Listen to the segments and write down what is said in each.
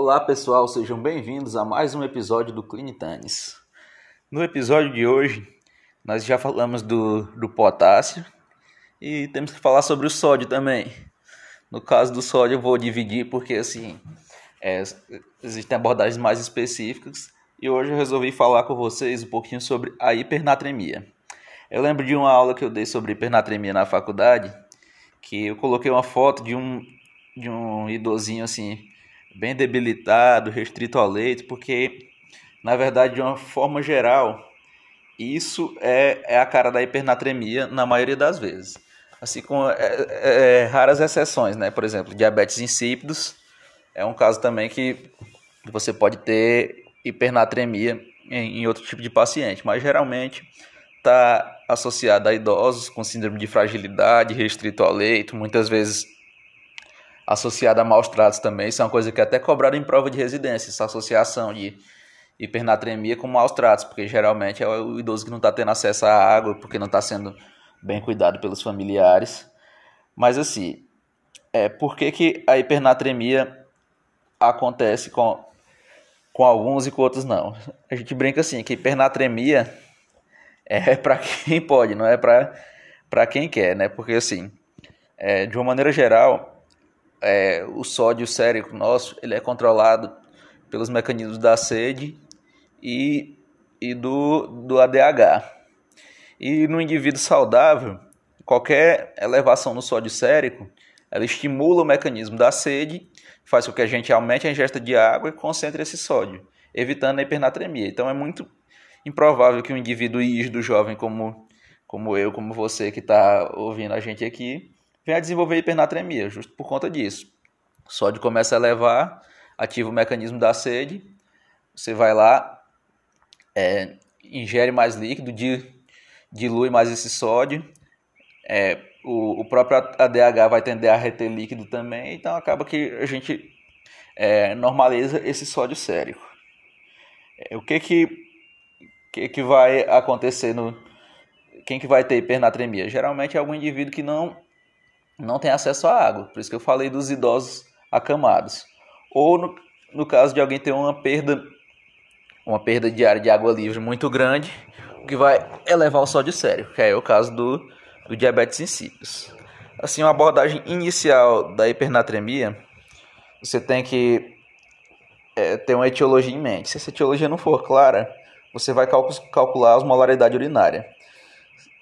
Olá pessoal, sejam bem-vindos a mais um episódio do Clinitanes. No episódio de hoje, nós já falamos do, do potássio e temos que falar sobre o sódio também. No caso do sódio, eu vou dividir porque assim é, existem abordagens mais específicas e hoje eu resolvi falar com vocês um pouquinho sobre a hipernatremia. Eu lembro de uma aula que eu dei sobre hipernatremia na faculdade que eu coloquei uma foto de um de um idosinho assim bem debilitado, restrito ao leito, porque na verdade de uma forma geral isso é, é a cara da hipernatremia na maioria das vezes. Assim com é, é, é, raras exceções, né? Por exemplo, diabetes insípidos é um caso também que você pode ter hipernatremia em, em outro tipo de paciente, mas geralmente está associada a idosos com síndrome de fragilidade, restrito ao leito, muitas vezes associada a maus tratos também. Isso é uma coisa que é até cobrada em prova de residência, essa associação de hipernatremia com maus tratos, porque geralmente é o idoso que não está tendo acesso à água, porque não está sendo bem cuidado pelos familiares. Mas assim, é, por que, que a hipernatremia acontece com, com alguns e com outros não? A gente brinca assim, que hipernatremia é para quem pode, não é para quem quer, né? Porque assim, é, de uma maneira geral, é, o sódio sérico nosso ele é controlado pelos mecanismos da sede e, e do, do ADH. E no indivíduo saudável, qualquer elevação no sódio sérico, ela estimula o mecanismo da sede, faz com que a gente aumente a ingesta de água e concentre esse sódio, evitando a hipernatremia. Então é muito improvável que um indivíduo rígido, jovem como, como eu, como você que está ouvindo a gente aqui, venha a desenvolver hipernatremia, justo por conta disso. O sódio começa a elevar, ativa o mecanismo da sede, você vai lá, é, ingere mais líquido, dilui mais esse sódio, é, o, o, próprio ADH vai tender a reter líquido também, então acaba que a gente é, normaliza esse sódio sérico. É, o que que que, que vai acontecer no. Quem que vai ter hipernatremia? Geralmente é algum indivíduo que não, não tem acesso à água. Por isso que eu falei dos idosos acamados. Ou no, no caso de alguém ter uma perda, uma perda diária de água livre muito grande, o que vai elevar o sódio sério, que é o caso do, do diabetes insípidos. Assim, uma abordagem inicial da hipernatremia, você tem que é, ter uma etiologia em mente. Se essa etiologia não for clara, você vai calcular a osmolaridade urinária.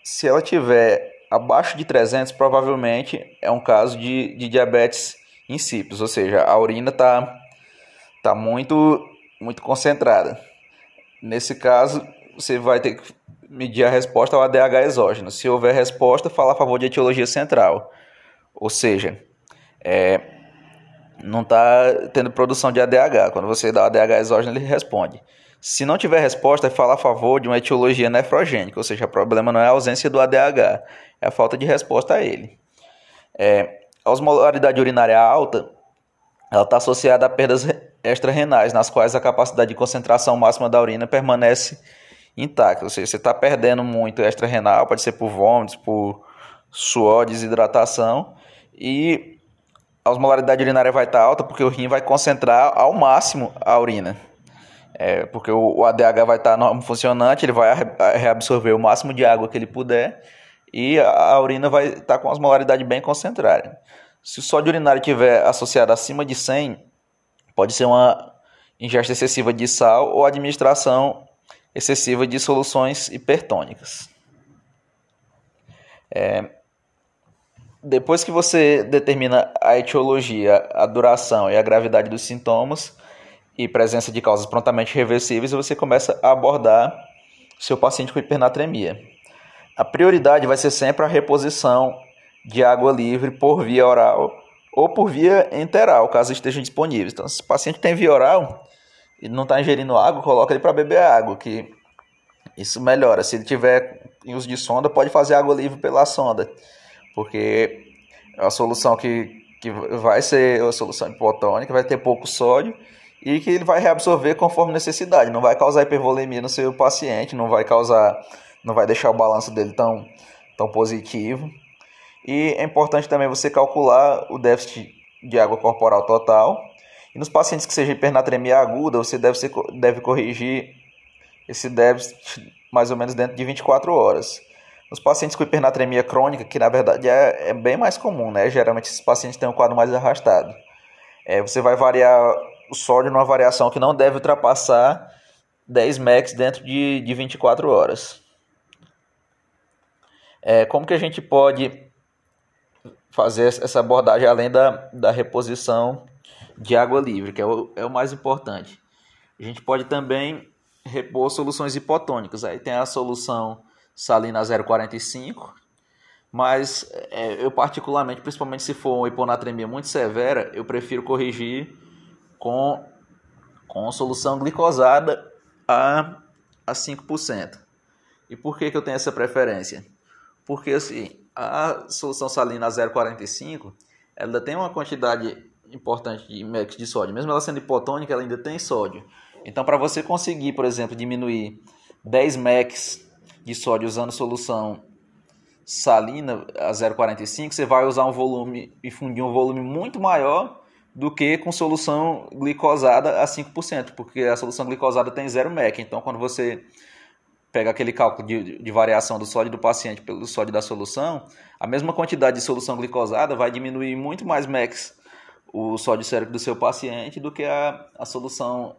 Se ela tiver abaixo de 300, provavelmente é um caso de, de diabetes insípidos, ou seja, a urina está tá muito, muito concentrada. Nesse caso, você vai ter que medir a resposta ao ADH exógeno. Se houver resposta, fala a favor de etiologia central. Ou seja, é, não está tendo produção de ADH. Quando você dá ADH exógeno, ele responde. Se não tiver resposta, é falar a favor de uma etiologia nefrogênica, ou seja, o problema não é a ausência do ADH, é a falta de resposta a ele. É, a osmolaridade urinária alta ela está associada a perdas extra-renais, nas quais a capacidade de concentração máxima da urina permanece intacta. Ou seja, você está perdendo muito extra-renal, pode ser por vômitos, por suor, desidratação, e a osmolaridade urinária vai estar tá alta porque o rim vai concentrar ao máximo a urina. É, porque o, ADH vai estar tá funcionante, ele vai reabsorver o máximo de água que ele puder e a, a urina vai estar tá com a osmolaridade bem concentrada. Se o sódio urinário estiver associado acima de 100, pode ser uma ingesta excessiva de sal ou administração excessiva de soluções hipertônicas. É, depois que você determina a etiologia, a duração e a gravidade dos sintomas, e presença de causas prontamente reversíveis, você começa a abordar seu paciente com hipernatremia. A prioridade vai ser sempre a reposição de água livre por via oral ou por via enteral, caso estejam disponíveis. Então, se o paciente tem via oral e não está ingerindo água, coloca ele para beber água, que isso melhora. Se ele tiver em uso de sonda, pode fazer água livre pela sonda, porque uma solução que, que vai ser uma solução hipotônica, vai ter pouco sódio e que ele vai reabsorver conforme necessidade, não vai causar hipervolemia no seu paciente, não vai causar, não vai deixar o balanço dele tão, tão positivo. E é importante também você calcular o déficit de água corporal total E nos pacientes que seja hipernatremia aguda, você deve, ser, deve corrigir esse déficit mais ou menos dentro de 24 horas. Nos pacientes com hipernatremia crônica, que na verdade é, é bem mais comum, né? Geralmente esses pacientes têm um quadro mais arrastado. É, você vai variar o sódio numa variação que não deve ultrapassar 10 max dentro de, de 24 horas. É, como que a gente pode fazer essa abordagem além da, da reposição de água livre, que é o, é o mais importante? A gente pode também repor soluções hipotônicas. Aí tem a solução salina 0,45, mas é, eu particularmente, principalmente se for uma hiponatremia muito severa, eu prefiro corrigir com, com solução glicosada a, a 5%. E por que, que eu tenho essa preferência? Porque assim, a solução salina 0,45 ela tem uma quantidade importante de max de sódio. Mesmo ela sendo hipotônica, ela ainda tem sódio. Então, para você conseguir, por exemplo, diminuir 10 max de sódio usando solução salina a 0,45, você vai usar um volume e fundir um volume muito maior do que com solução glicosada a 5%, porque a solução glicosada tem 0 mEq. Então, quando você pega aquele cálculo de, de, variação do sódio do paciente pelo sódio da solução, a mesma quantidade de solução glicosada vai diminuir muito mais MEX o sódio sérico do seu paciente do que a, a solução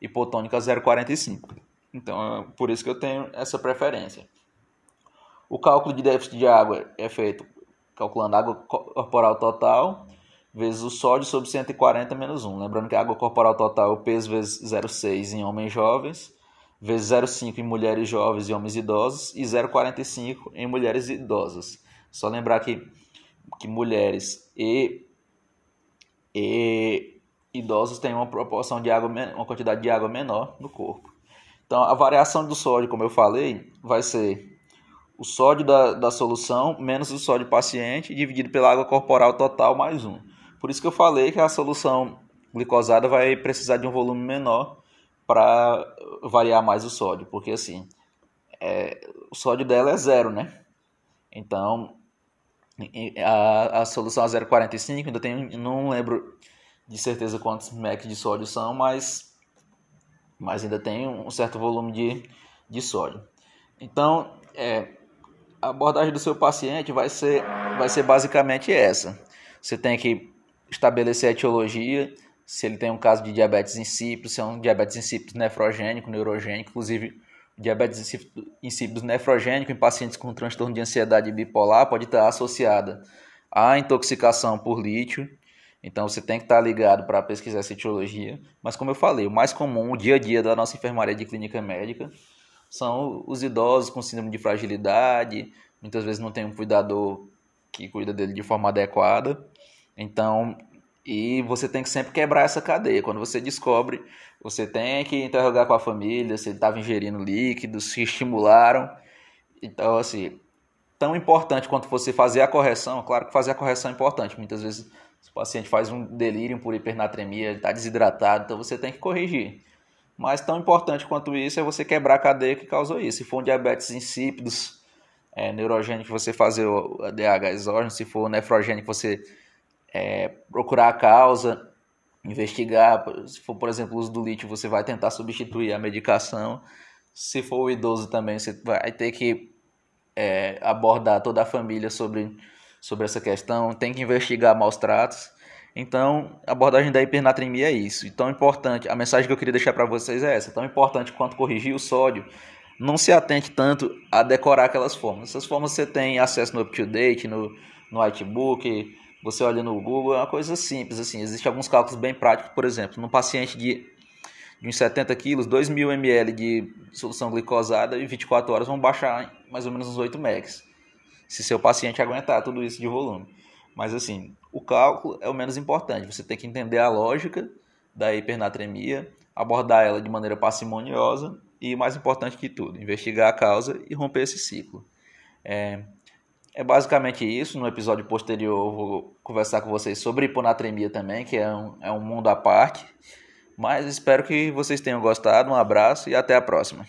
hipotônica 0,45. Então, é por isso que eu tenho essa preferência. O cálculo de déficit de água é feito calculando a água corporal total vezes o sódio sobre 140 menos 1. Lembrando que a água corporal total é o peso vezes 0,6 em homens jovens, vezes 0,5 em mulheres jovens e homens idosos, e 0,45 em mulheres idosas. Só lembrar que, que mulheres e, e idosos têm uma proporção de água, uma quantidade de água menor no corpo. Então, a variação do sódio, como eu falei, vai ser o sódio da, da solução menos o sódio paciente dividido pela água corporal total mais 1. Por isso que eu falei que a solução glicosada vai precisar de um volume menor para variar mais o sódio, porque assim, é, o sódio dela é zero, né? Então, a, a solução a 0,45, ainda tem, não lembro de certeza quantos mEq de sódio são, mas, mas ainda tem um certo volume de, de sódio. Então, é, a abordagem do seu paciente vai ser, vai ser basicamente essa. Você tem que estabelecer a etiologia, se ele tem um caso de diabetes insípido, se é um diabetes insípido nefrogênico, neurogênico, inclusive diabetes insípido nefrogênico em pacientes com transtorno de ansiedade bipolar pode estar associada à intoxicação por lítio. Então você tem que estar ligado para pesquisar essa etiologia. Mas como eu falei, o mais comum, o dia a dia da nossa enfermaria de clínica médica, são os idosos com síndrome de fragilidade, muitas vezes não tem um cuidador que cuida dele de forma adequada. Então, e você tem que sempre quebrar essa cadeia. Quando você descobre, você tem que interrogar com a família se ele estava ingerindo líquidos, se estimularam. Então, assim, tão importante quanto você fazer a correção, claro que fazer a correção é importante. Muitas vezes o paciente faz um delírio por hipernatremia, está desidratado, então você tem que corrigir. Mas tão importante quanto isso é você quebrar a cadeia que causou isso. Se for um diabetes insípidos, é, neurogênico, você fazer o DH exógeno. Se for nefrogênico, você é, procurar a causa, investigar. Se for, por exemplo, o uso do lítio, você vai tentar substituir a medicação. Se for o idoso também, você vai ter que é, abordar toda a família sobre, sobre essa questão. Tem que investigar maus tratos. Então, a abordagem da hipernatremia é isso. E tão importante, a mensagem que eu queria deixar para vocês é essa: tão importante quanto corrigir o sódio. Não se atente tanto a decorar aquelas formas. Essas formas você tem acesso no UpToDate, no, no Whitebook, você olha no Google, é uma coisa simples, assim, existem alguns cálculos bem práticos, por exemplo, num paciente de, de uns 70 quilos, 2 mil ml de solução glicosada em 24 horas vão baixar mais ou menos uns 8 megs, se seu paciente aguentar tudo isso de volume. Mas assim, o cálculo é o menos importante, você tem que entender a lógica da hipernatremia, abordar ela de maneira parcimoniosa e, mais importante que tudo, investigar a causa e romper esse ciclo. É, é basicamente isso. No episódio posterior, vou conversar com vocês sobre hiponatremia também, que é um, é um mundo à parte. Mas espero que vocês tenham gostado. Um abraço e até a próxima.